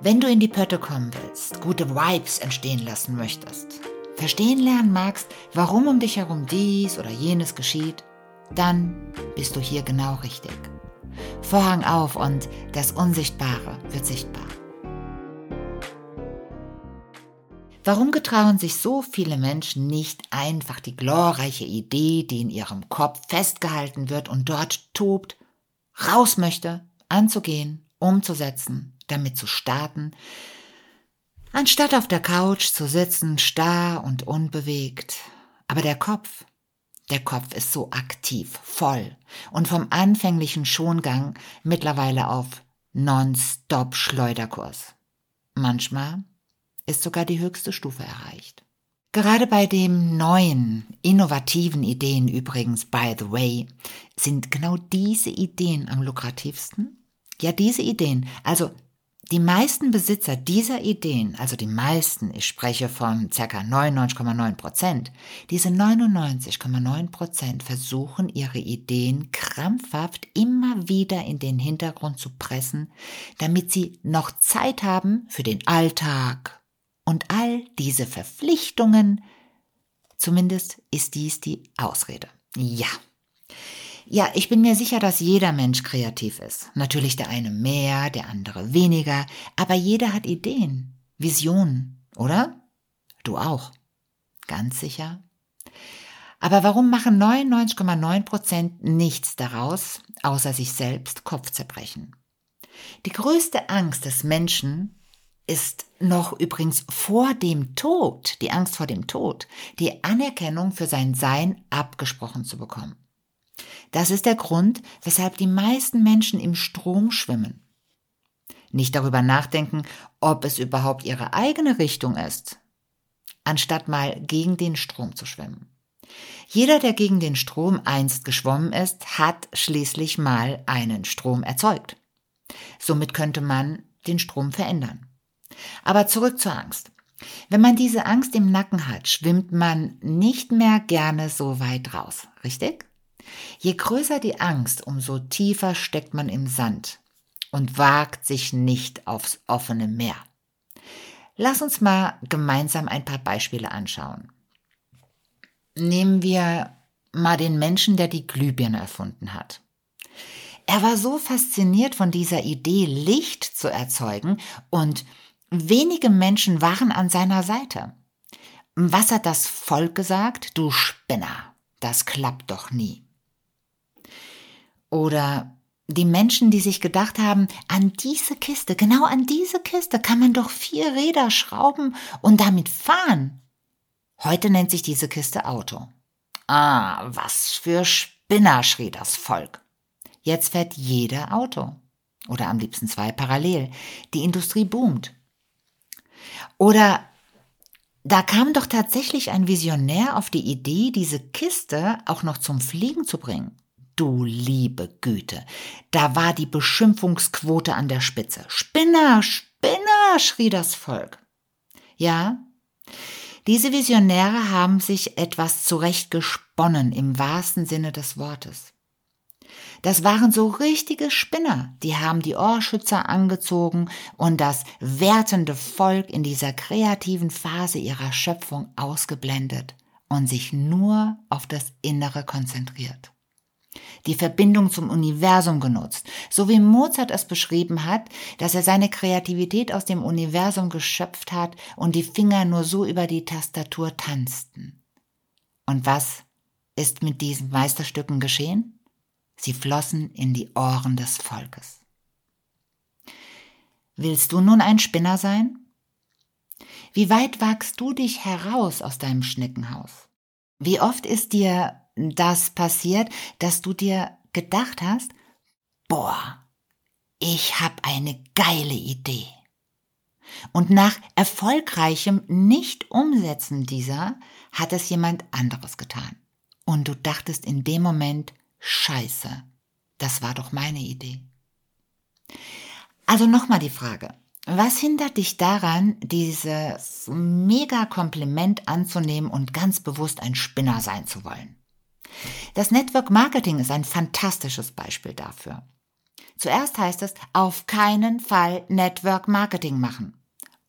Wenn du in die Pötte kommen willst, gute Vibes entstehen lassen möchtest, verstehen lernen magst, warum um dich herum dies oder jenes geschieht, dann bist du hier genau richtig. Vorhang auf und das Unsichtbare wird sichtbar. Warum getrauen sich so viele Menschen nicht einfach die glorreiche Idee, die in ihrem Kopf festgehalten wird und dort tobt, raus möchte, anzugehen, umzusetzen, damit zu starten, anstatt auf der Couch zu sitzen, starr und unbewegt. Aber der Kopf, der Kopf ist so aktiv, voll und vom anfänglichen Schongang mittlerweile auf Non-Stop-Schleuderkurs. Manchmal ist sogar die höchste Stufe erreicht. Gerade bei den neuen, innovativen Ideen übrigens, by the way, sind genau diese Ideen am lukrativsten. Ja, diese Ideen, also die meisten Besitzer dieser Ideen, also die meisten, ich spreche von ca. 99,9 Prozent, diese 99,9 Prozent versuchen ihre Ideen krampfhaft immer wieder in den Hintergrund zu pressen, damit sie noch Zeit haben für den Alltag, und all diese Verpflichtungen, zumindest ist dies die Ausrede. Ja. Ja, ich bin mir sicher, dass jeder Mensch kreativ ist. Natürlich der eine mehr, der andere weniger, aber jeder hat Ideen, Visionen, oder? Du auch. Ganz sicher. Aber warum machen 99,9 Prozent nichts daraus, außer sich selbst Kopfzerbrechen? Die größte Angst des Menschen ist noch übrigens vor dem Tod, die Angst vor dem Tod, die Anerkennung für sein Sein abgesprochen zu bekommen. Das ist der Grund, weshalb die meisten Menschen im Strom schwimmen. Nicht darüber nachdenken, ob es überhaupt ihre eigene Richtung ist, anstatt mal gegen den Strom zu schwimmen. Jeder, der gegen den Strom einst geschwommen ist, hat schließlich mal einen Strom erzeugt. Somit könnte man den Strom verändern. Aber zurück zur Angst. Wenn man diese Angst im Nacken hat, schwimmt man nicht mehr gerne so weit raus, richtig? Je größer die Angst, umso tiefer steckt man im Sand und wagt sich nicht aufs offene Meer. Lass uns mal gemeinsam ein paar Beispiele anschauen. Nehmen wir mal den Menschen, der die Glühbirne erfunden hat. Er war so fasziniert von dieser Idee, Licht zu erzeugen und Wenige Menschen waren an seiner Seite. Was hat das Volk gesagt? Du Spinner, das klappt doch nie. Oder die Menschen, die sich gedacht haben, an diese Kiste, genau an diese Kiste kann man doch vier Räder schrauben und damit fahren. Heute nennt sich diese Kiste Auto. Ah, was für Spinner, schrie das Volk. Jetzt fährt jeder Auto. Oder am liebsten zwei parallel. Die Industrie boomt. Oder da kam doch tatsächlich ein Visionär auf die Idee, diese Kiste auch noch zum Fliegen zu bringen. Du liebe Güte, da war die Beschimpfungsquote an der Spitze. Spinner, Spinner, schrie das Volk. Ja, diese Visionäre haben sich etwas zurechtgesponnen im wahrsten Sinne des Wortes. Das waren so richtige Spinner, die haben die Ohrschützer angezogen und das wertende Volk in dieser kreativen Phase ihrer Schöpfung ausgeblendet und sich nur auf das Innere konzentriert. Die Verbindung zum Universum genutzt, so wie Mozart es beschrieben hat, dass er seine Kreativität aus dem Universum geschöpft hat und die Finger nur so über die Tastatur tanzten. Und was ist mit diesen Meisterstücken geschehen? Sie flossen in die Ohren des Volkes. Willst du nun ein Spinner sein? Wie weit wagst du dich heraus aus deinem Schneckenhaus? Wie oft ist dir das passiert, dass du dir gedacht hast, boah, ich hab eine geile Idee. Und nach erfolgreichem Nicht-Umsetzen dieser hat es jemand anderes getan. Und du dachtest in dem Moment, Scheiße, das war doch meine Idee. Also nochmal die Frage. Was hindert dich daran, dieses mega Kompliment anzunehmen und ganz bewusst ein Spinner sein zu wollen? Das Network Marketing ist ein fantastisches Beispiel dafür. Zuerst heißt es, auf keinen Fall Network Marketing machen.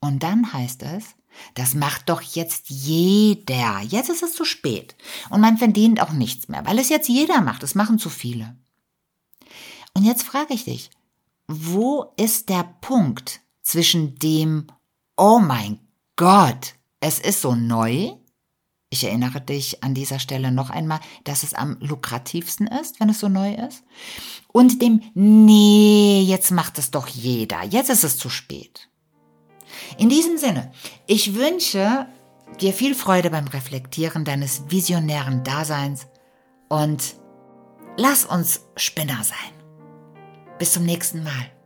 Und dann heißt es, das macht doch jetzt jeder. Jetzt ist es zu spät. Und man verdient auch nichts mehr, weil es jetzt jeder macht. Es machen zu viele. Und jetzt frage ich dich, wo ist der Punkt zwischen dem, oh mein Gott, es ist so neu? Ich erinnere dich an dieser Stelle noch einmal, dass es am lukrativsten ist, wenn es so neu ist. Und dem, nee, jetzt macht es doch jeder. Jetzt ist es zu spät. In diesem Sinne, ich wünsche dir viel Freude beim Reflektieren deines visionären Daseins und lass uns Spinner sein. Bis zum nächsten Mal.